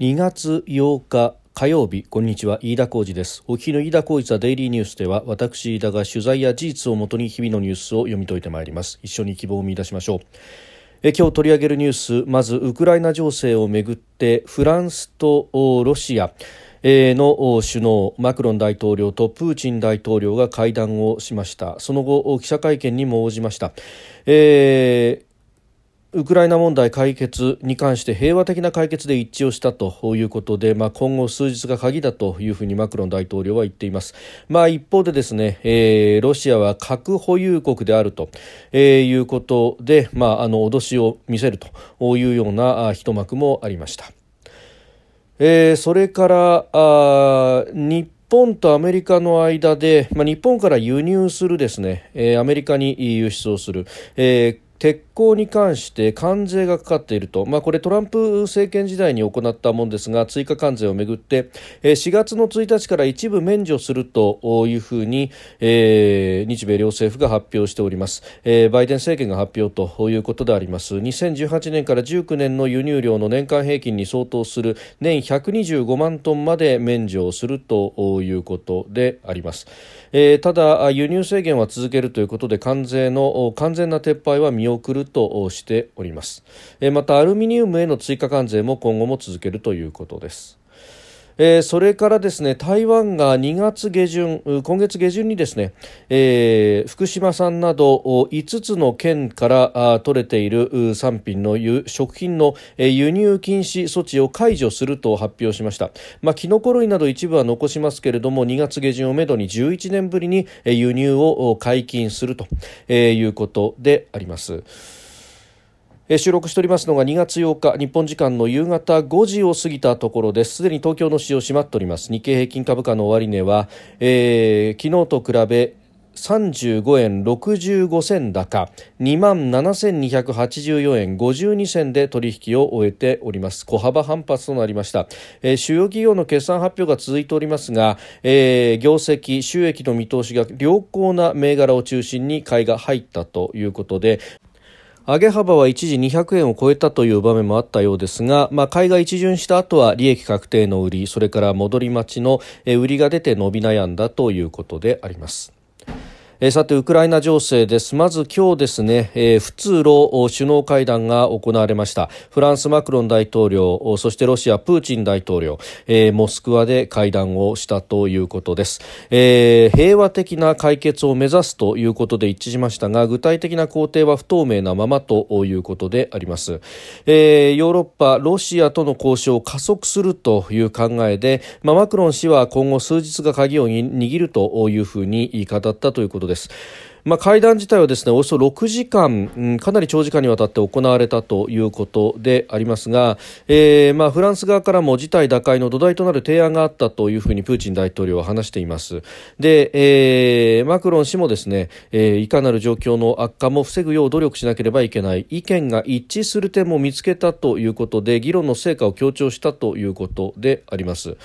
2月8日火曜日こんにちは。飯田浩二です。お聞きの飯田浩二ザデイリーニュースでは私飯田が取材や事実をもとに日々のニュースを読み解いてまいります。一緒に希望を見出しましょう。え今日取り上げるニュースまずウクライナ情勢をめぐってフランスとロシアの首脳マクロン大統領とプーチン大統領が会談をしました。その後記者会見にも応じました、えウクライナ問題解決に関して平和的な解決で一致をしたということで、まあ、今後数日が鍵だというふうにマクロン大統領は言っています、まあ、一方でですね、えー、ロシアは核保有国であると、えー、いうことで、まあ、あの脅しを見せるというような一幕もありました、えー、それからあ日本とアメリカの間で、まあ、日本から輸入するですね、えー、アメリカに輸出をする、えー鉄鋼に関して関税がかかっていると、まあ、これトランプ政権時代に行ったものですが追加関税をめぐって4月の1日から一部免除するというふうに、えー、日米両政府が発表しております、えー、バイデン政権が発表ということであります。2018年から19年の輸入量の年間平均に相当する年125万トンまで免除をするということであります、えー、ただ輸入制限は続けるということで関税の完全な撤廃は見送るとしております、またアルミニウムへの追加関税も今後も続けるということです。えー、それからですね台湾が2月下旬今月下旬にですね、えー、福島産など5つの県から取れている産品の食品の輸入禁止措置を解除すると発表しました、まあ、キノコ類など一部は残しますけれども2月下旬をめどに11年ぶりに輸入を解禁するということであります。収録しておりますのが2月8日日本時間の夕方5時を過ぎたところです。すでに東京の市場閉まっております。日経平均株価の終値は、えー、昨日と比べ35円65銭高2万7284円52銭で取引を終えております。小幅反発となりました、えー、主要企業の決算発表が続いておりますが、えー、業績収益の見通しが良好な銘柄を中心に買いが入ったということで上げ幅は一時200円を超えたという場面もあったようですが、まあ、買いが一巡した後は利益確定の売りそれから戻り待ちの売りが出て伸び悩んだということであります。えー、さてウクライナ情勢です。まず今日ですね、えー、仏露首脳会談が行われました。フランスマクロン大統領そしてロシアプーチン大統領、えー、モスクワで会談をしたということです、えー、平和的な解決を目指すということで一致しましたが具体的な工程は不透明なままということであります、えー、ヨーロッパロシアとの交渉を加速するという考えで、まあ、マクロン氏は今後数日が鍵を握るというふうに語ったということです。です。まあ、会談自体はですねおよそ6時間、うん、かなり長時間にわたって行われたということでありますが、えーまあ、フランス側からも事態打開の土台となる提案があったというふうにプーチン大統領は話していますで、えー、マクロン氏もですね、えー、いかなる状況の悪化も防ぐよう努力しなければいけない意見が一致する点も見つけたということで議論の成果を強調したということであります。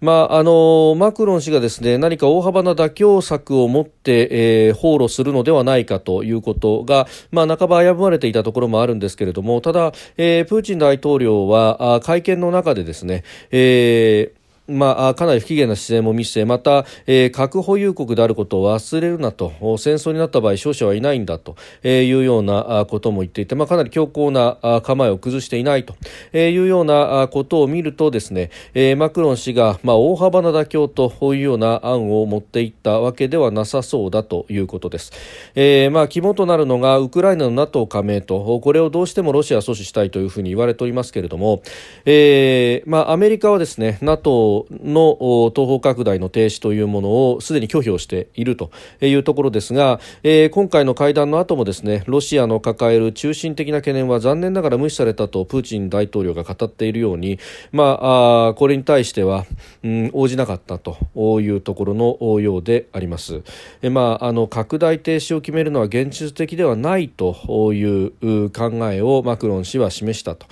まあ、あのマクロン氏がですね何か大幅な妥協策を持って、えー、放浪するるのではないかということが、まあ、半ば危ぶまれていたところもあるんですけれどもただ、えー、プーチン大統領は会見の中でですね、えーまあ、かなり不機嫌な姿勢も見せまた、えー、核保有国であることを忘れるなと戦争になった場合勝者はいないんだというようなことも言っていて、まあ、かなり強硬な構えを崩していないというようなことを見るとですね、えー、マクロン氏が、まあ、大幅な妥協というような案を持っていったわけではなさそうだということです、えーまあ、肝となるのがウクライナの NATO 加盟とこれをどうしてもロシアは阻止したいというふうに言われておりますけれども、えーまあ、アメリカはですね NATO の東方拡大の停止というものをすでに拒否をしているというところですが、えー、今回の会談の後もですねロシアの抱える中心的な懸念は残念ながら無視されたとプーチン大統領が語っているように、まあ、あこれに対しては、うん、応じなかったというところのようであります。えまあ、あの拡大停止を決めるのは現実的ではないという考えをマクロン氏は示したと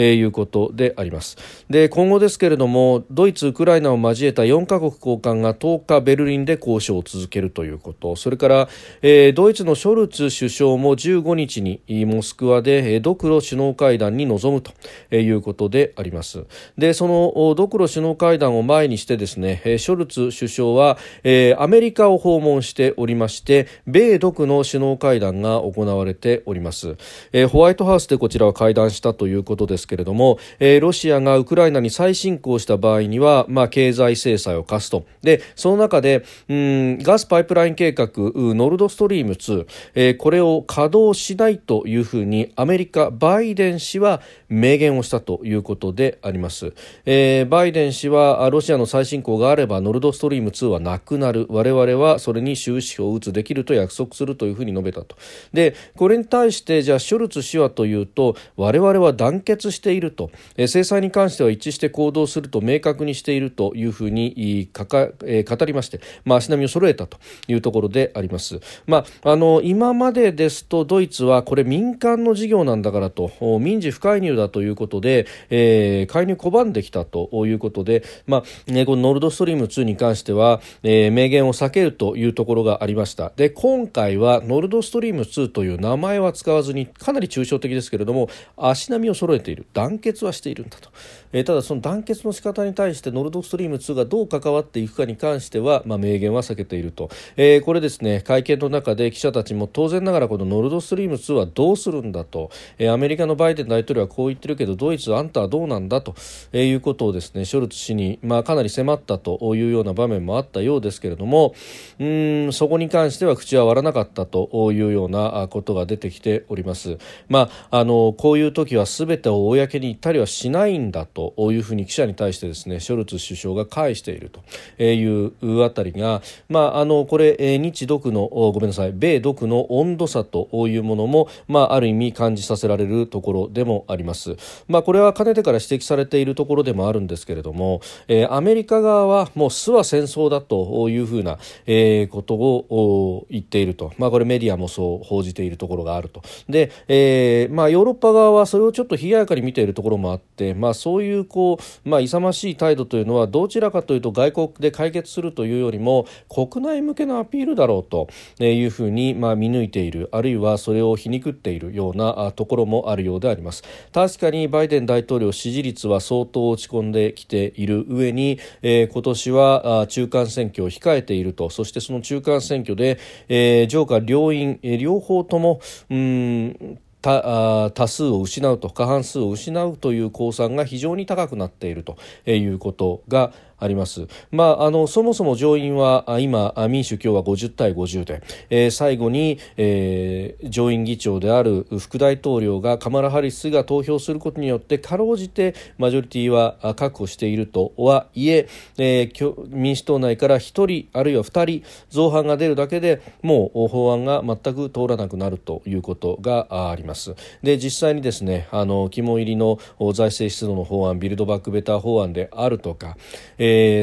いうことであります。で今後ですけれどもドイツス、ウクライナを交えた4カ国高官が10日ベルリンで交渉を続けるということ。それから、えー、ドイツのショルツ首相も15日にモスクワでドクロ首脳会談に臨むということであります。でそのドクロ首脳会談を前にしてですねショルツ首相は、えー、アメリカを訪問しておりまして米独の首脳会談が行われております、えー、ホワイトハウスでこちらは会談したということですけれども、えー、ロシアがウクライナに再侵攻した場合には、まあ、経済制裁を科すと。でその中でうんガスパイプライン計画ノルドストリーム2、えー、これを稼働しないというふうにアメリカバイデン氏は明言をしたということであります、えー、バイデン氏はロシアの再侵攻があればノルドストリーム2はなくなる。我々はそれに終止符を打つできると約束するというふうに述べたと。でこれに対してじゃあショルツ氏はというと我々は団結していると、えー、制裁に関しては一致して行動すると明確にしてているというふうにかか、えー、語りまして、まあ、足並みを揃えたというところであります、まあ、あの今までですとドイツはこれ民間の事業なんだからと民事不介入だということで、えー、介入拒んできたということで、まあね、このノルドストリーム2に関しては、えー、明言を避けるというところがありました。で今回はノルドストリーム2という名前は使わずにかなり抽象的ですけれども足並みを揃えている。団結はしているんだと、えー、ただその団結の仕方に対してノルドストリーム2がどう関わっていくかに関しては、まあ、明言は避けていると、えー、これですね会見の中で記者たちも当然ながらこのノルドストリーム2はどうするんだと、えー、アメリカのバイデン大統領はこう言ってるけどドイツあんたはどうなんだと、えー、いうことをですねショルツ氏に、まあ、かなり迫ったというような場面もあったようですけれどもうんそこに関しては口は割らなかったというようなことが出てきております。まあ、あのこういう時は全てを公に言ったりはしないんだというふうに記者に対してですねショルツ首相が返しているというあたりが、まあ、あのこれ日独のごめんなさい米独の温度差というものも、まあ、ある意味感じさせられるところでもあります。まあ、これはかねてから指摘されているところでもあるんですけれども、えー、アメリカ側はもう巣は戦争だというふうな、えー、ことを言っていると、まあ、これメディアもそう報じているところがあるとで、えーまあ、ヨーロッパ側はそれをちょっと冷ややかに見ているところもあって、まあ、そういうこう、まあ、勇ましい態度とというのはどちらかというと外国で解決するというよりも国内向けのアピールだろうというふうに、ま、見抜いているあるいはそれを皮肉っているようなところもあるようであります。確かにバイデン大統領支持率は相当落ち込んできている上に、えー、今年は中間選挙を控えていると。そしてその中間選挙で、え、上下両院、え、両方ともうん多数を失うと過半数を失うという公算が非常に高くなっているということがあります。まあ、あのそもそも上院は今民主共和50対50で、えー、最後に、えー、上院議長である副大統領がカマラ・ハリスが投票することによってかろうじてマジョリティは確保しているとはいええー、民主党内から1人あるいは2人造反が出るだけでもう法案が全く通らなくなるということがあります。で実際にですねあの肝入りの財政出動の法案ビルドバックベター法案であるとか、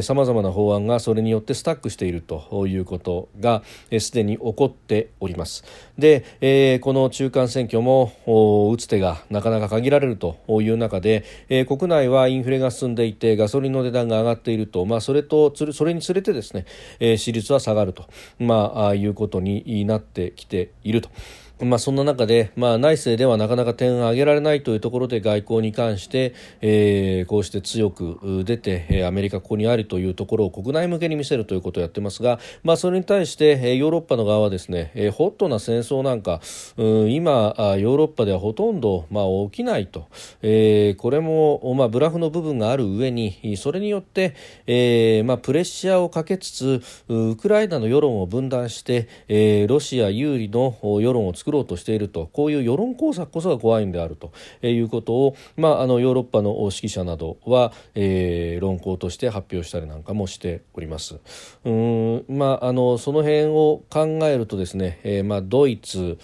さまざまな法案がそれによってスタックしているということがすで、に起こっておりますで、えー、この中間選挙も打つ手がなかなか限られるという中で、えー、国内はインフレが進んでいてガソリンの値段が上がっていると、まあ、それとそれにつれてですね、えー、支持率は下がると、ま、あいうことになってきていると。まあ、そんな中で、まあ、内政ではなかなか点を挙げられないというところで外交に関して、えー、こうして強く出てアメリカここにありというところを国内向けに見せるということをやってますが、まあ、それに対してヨーロッパの側はですねホットな戦争なんか今ヨーロッパではほとんど、まあ、起きないと、えー、これも、まあ、ブラフの部分がある上にそれによって、えーまあ、プレッシャーをかけつつウクライナの世論を分断して、えー、ロシア有利の世論を作作ろうとしているとこういう世論工作こそが怖いんであるということを、まあ、あのヨーロッパの指揮者などは、えー、論考として発表したりなんかもしております。うんまあ、あのその辺を考えるとですね、えーまあ、ドイツ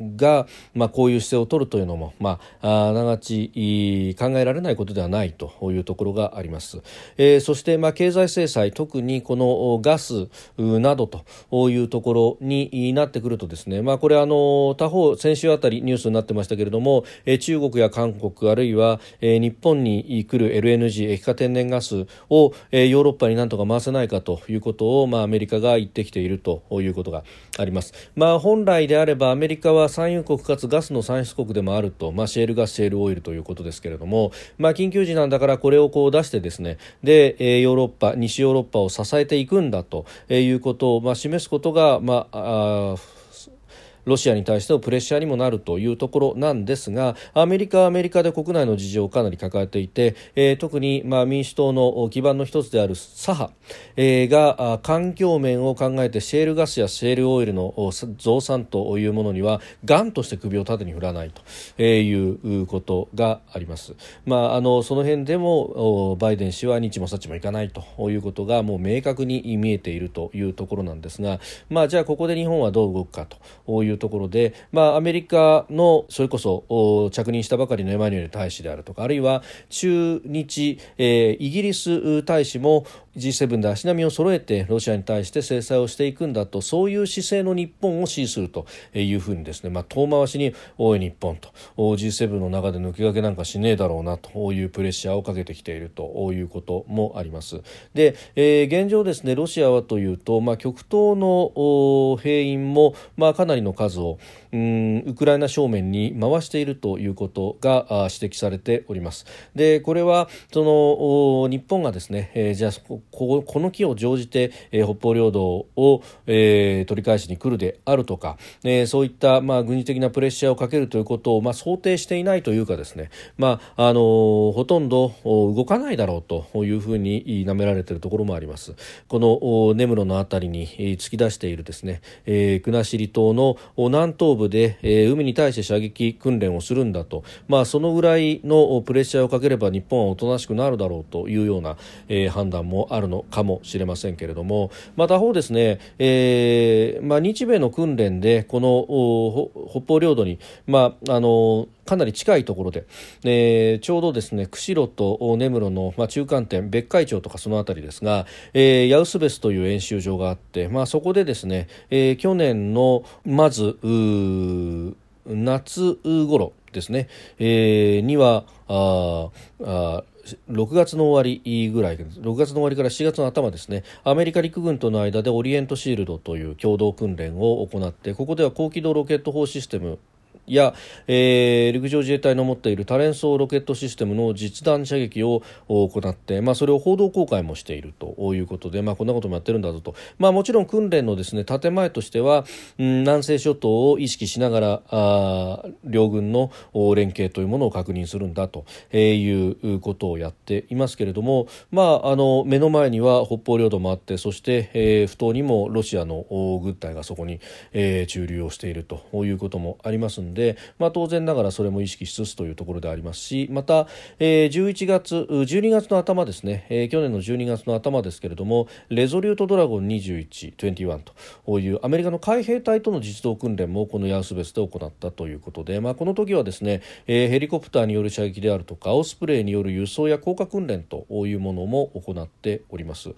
が、まあ、こういう姿勢を取るというのも、まあ、あながち考えられないことではないというところがあります、えー、そして、まあ、経済制裁特にこのガスなどというところになってくるとですね、まあ、これあの他方先週あたりニュースになってましたけれども、えー、中国や韓国あるいは、えー、日本に来る LNG 液化天然ガスを、えー、ヨーロッパになんとか回せないかということを、まあ、アメリカが言ってきているということがあります、まあ、本来であればアメリカは産油国かつガスの産出国でもあると、まあ、シェールガス、シェールオイルということですけれども、まあ、緊急時なんだからこれをこう出してですねで、ヨーロッパ、西ヨーロッパを支えていくんだということを、まあ、示すことが、まあ、あロシアに対してのプレッシャーにもなるというところなんですがアメリカはアメリカで国内の事情をかなり抱えていて、えー、特にまあ民主党の基盤の一つである左派、えー、が環境面を考えてシェールガスやシェールオイルの増産というものにはがんとして首を縦に振らないということがあります。まあ、あのその辺でもバイデン氏は日もさちもいかないということがもう明確に見えているというところなんですが、まあ、じゃあここで日本はどう動くかといううところで、まあ、アメリカのそれこそ着任したばかりのエマニュエル大使であるとかあるいは駐日、えー、イギリス大使も G7 で足並みを揃えてロシアに対して制裁をしていくんだとそういう姿勢の日本を支持するというふうにですね、まあ、遠回しに「おい日本」と G7 の中で抜け駆けなんかしねえだろうなというプレッシャーをかけてきているということもあります。で、えー、現状ですねロシアはというと、まあ、極東の兵員も、まあ、かなりの数をうんウクライナ正面に回しているということが指摘されております。でこれはその日本がですね、えー、じゃあここの機を乗じて、えー、北方領土を、えー、取り返しに来るであるとか、えー、そういった、まあ、軍事的なプレッシャーをかけるということを、まあ、想定していないというかですね、まああのー、ほとんど動かないだろうというふうになめられているところもあります。この根室のあたりに突き出しているですね、えー、国後島の南東部で、えー、海に対して射撃訓練をするんだと、まあ、そのぐらいのプレッシャーをかければ日本はおとなしくなるだろうというような、えー、判断もあるのかもしれませんけれども、まあ、他方ですね、えーまあ、日米の訓練でこの北方領土に、まあ、あのかなり近いところで、えー、ちょうどですね釧路と根室の、まあ、中間点別海町とかその辺りですが、えー、ヤウスベスという演習場があって、まあ、そこでですね、えー、去年のまず夏頃ですね、えー、にはああ6月の終わりぐらい6月の終わりから7月の頭ですねアメリカ陸軍との間でオリエントシールドという共同訓練を行ってここでは高機動ロケット砲システムや、えー、陸上自衛隊の持っている多連装ロケットシステムの実弾射撃を行って、まあ、それを報道公開もしているということで、まあ、こんなこともやってるんだぞと、まあ、もちろん訓練のですね建前としては、うん、南西諸島を意識しながらあ両軍の連携というものを確認するんだということをやっていますけれども、まあ、あの目の前には北方領土もあってそして、えー、不当にもロシアの軍隊がそこに、えー、駐留をしているということもありますのでで、まあ、当然ながらそれも意識しつつというところでありますしまた、えー、11月12月の頭ですね、えー、去年の12月の頭ですけれどもレゾリュートドラゴン2121というアメリカの海兵隊との実動訓練もこのヤウスベスで行ったということで、まあ、この時はですね、えー、ヘリコプターによる射撃であるとかオスプレイによる輸送や降下訓練というものも行っております、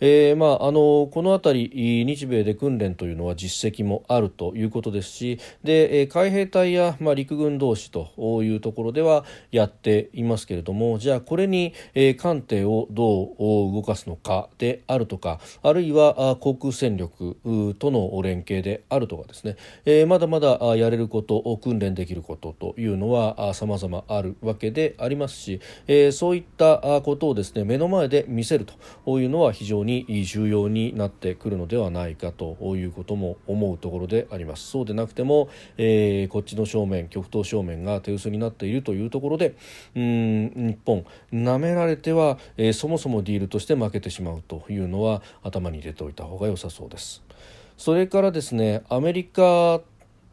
えーまあ、あのこの辺り日米で訓練というのは実績もあるということですしで海兵隊隊や、まあ、陸軍同士というところではやっていますけれどもじゃあこれに、えー、艦艇をどう動かすのかであるとかあるいは航空戦力との連携であるとかですね、えー、まだまだやれること訓練できることというのは様々あるわけでありますし、えー、そういったことをですね目の前で見せるというのは非常に重要になってくるのではないかということも思うところであります。そうでなくても、えー、こっちの正面極東正面が手薄になっているというところでうん日本なめられては、えー、そもそもディールとして負けてしまうというのは頭に入れておいた方が良さそうです。それからですねアメリカ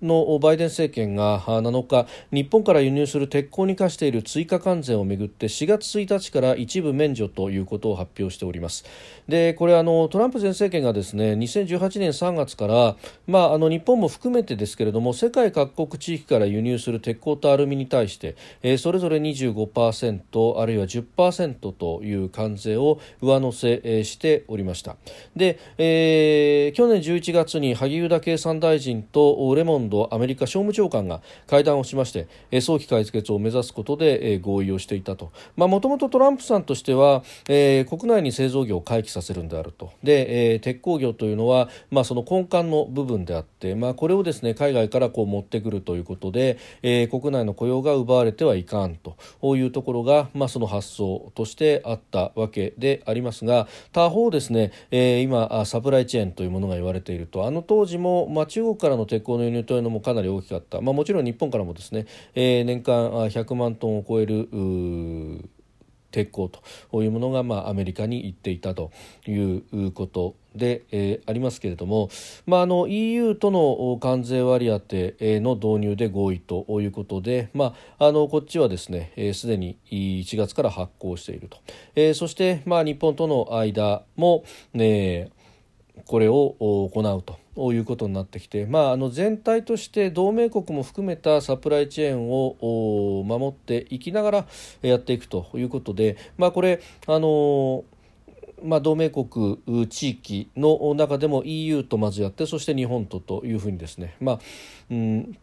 のバイデン政権が7日日本から輸入する鉄鋼に課している追加関税をめぐって4月1日から一部免除ということを発表しております。でこれあのトランプ前政権がですね2018年3月から、まあ、あの日本も含めてですけれども世界各国地域から輸入する鉄鋼とアルミに対して、えー、それぞれ25%あるいは10%という関税を上乗せしておりました。で、えー、去年11月に萩生田経産大臣とレモンドアメリカ商務長官が会談をしまして早期解決を目指すことで合意をしていたと。もともとトランプさんとしては、えー、国内に製造業を回帰させるんであると。で、えー、鉄鋼業というのは、まあ、その根幹の部分であって、まあ、これをですね海外からこう持ってくるということで、えー、国内の雇用が奪われてはいかんと。いうところが、まあ、その発想としてあったわけでありますが他方ですね、えー、今サプライチェーンというものが言われていると。あの当時も、まあ、中国からの鉄鋼の輸入というのもかなり大きかった、まあ、もちろん日本からもですね、えー、年間100万トンを超える鉄鋼というものが、まあ、アメリカに行っていたということで、えー、ありますけれども、まあ、あの EU との関税割り当ての導入で合意ということで、まあ、あのこっちはですねすで、に1月から発行していると、えー、そして、まあ、日本との間も、ね、これを行うと。いうことになってきて、まあ、あの全体として同盟国も含めたサプライチェーンを守っていきながらやっていくということで、まあ、これあのまあ、同盟国地域の中でも EU とまずやってそして日本とというふうにですね、まあうん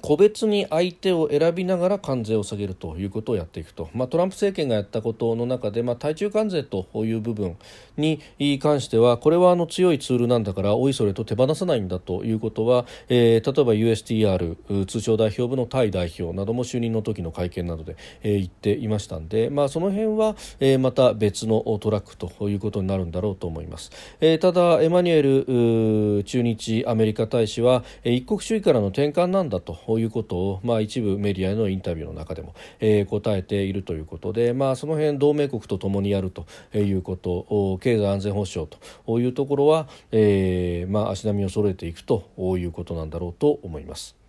個別に相手を選びながら関税を下げるということをやっていくと、まあ、トランプ政権がやったことの中で、まあ、対中関税という部分に関してはこれはあの強いツールなんだからおいそれと手放さないんだということは、えー、例えば USTR 通商代表部のタイ代表なども就任の時の会見などで、えー、言っていましたんで、まあ、その辺は、えー、また別のトラックということになるんだろうと思います、えー、ただエマニュエル駐日アメリカ大使は、えー、一国主義からの転換なんだと。こういうことを、まあ、一部メディアへのインタビューの中でも、えー、答えているということで、まあ、その辺同盟国とともにやるということ経済安全保障というところは、えーまあ、足並みを揃えていくということなんだろうと思います。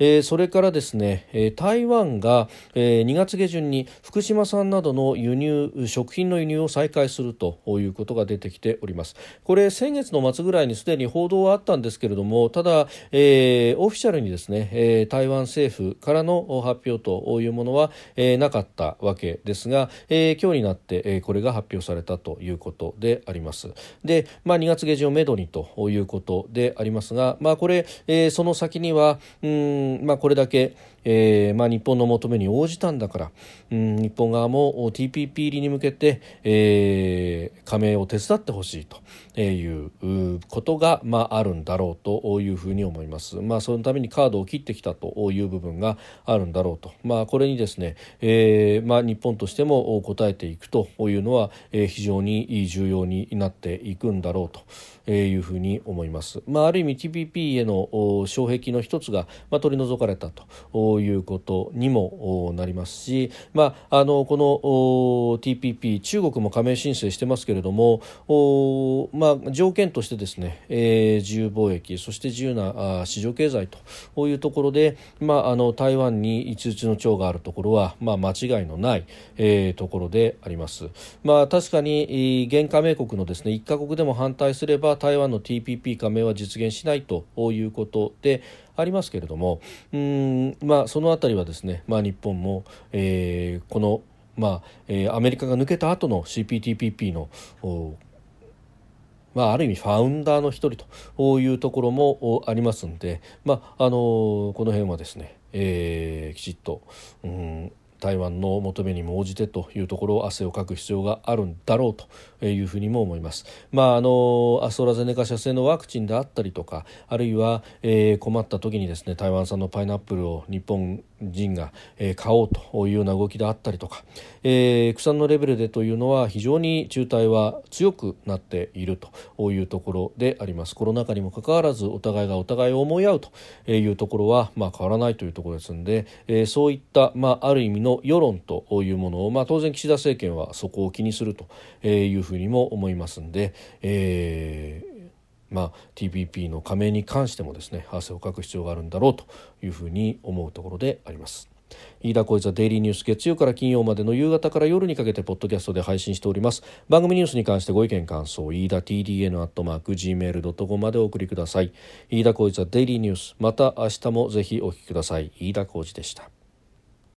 え、それからですね、え、台湾が、え、2月下旬に福島産などの輸入食品の輸入を再開するということが出てきております。これ先月の末ぐらいにすでに報道はあったんですけれどもただ、えー、オフィシャルにですね、え、台湾政府からの発表というものは、え、なかったわけですが、え、今日になって、え、これが発表されたということであります。で、まあ、2月下旬をめどにということでありますが、まあ、これ、え、その先にはうんまあ、これだけえーまあ、日本の求めに応じたんだから、うん、日本側も TPP 入りに向けて、えー、加盟を手伝ってほしいということが、まあ、あるんだろうというふうに思います。まあ、そのためにカードを切ってきたという部分があるんだろうと、まあ、これにですね、えーまあ、日本としても応えていくというのは、えー、非常に重要になっていくんだろうと。いうふうに思います。まあ、ある意味 TPP への障壁の一つが、まあ、取り除かれたということにもなりますし、まあ、あのこの TPP 中国も加盟申請してますけれどもまあ、条件としてですね、えー、自由貿易そして自由な市場経済というところで、まあ、あの台湾に一々の長があるところは、まあ、間違いのない、えー、ところであります。まあ、確かに現加盟国のですね1カ国でも反対すれば台湾の TPP 加盟は実現しないということでありますけれどもうん、まあ、その辺りはですね、まあ、日本も、えー、この、まあえー、アメリカが抜けた後の CPTPP のまあ、ある意味ファウンダーの一人というところもありますんで、まあ、あのこの辺はですね、えー、きちっと、うん、台湾の求めにも応じてというところを汗をかく必要があるんだろうというふうにも思います。まあ、あのアストラゼネカ社製のワクチンであったりとかあるいは、えー、困った時にですね台湾産のパイナップルを日本人が、えー、買おうというような動きであったりとか、えー、国産のレベルでというのは非常に中台は強くなっているというところでありますコロナ禍にもかかわらずお互いがお互いを思い合うというところは、まあ、変わらないというところですので、えー、そういった、まあ、ある意味の世論というものを、まあ、当然岸田政権はそこを気にするというふうにも思いますので、えーまあ、TPP の加盟に関してもですね汗をかく必要があるんだろうというふうに思うところであります。飯田浩一はデイリーニュース月曜から金曜までの夕方から夜にかけてポッドキャストで配信しております。番組ニュースに関してご意見感想飯田 TDN アットマーク Gmail.com までお送りください。飯田浩一はデイリーニュースまた明日もぜひお聞きください。飯田浩一でした。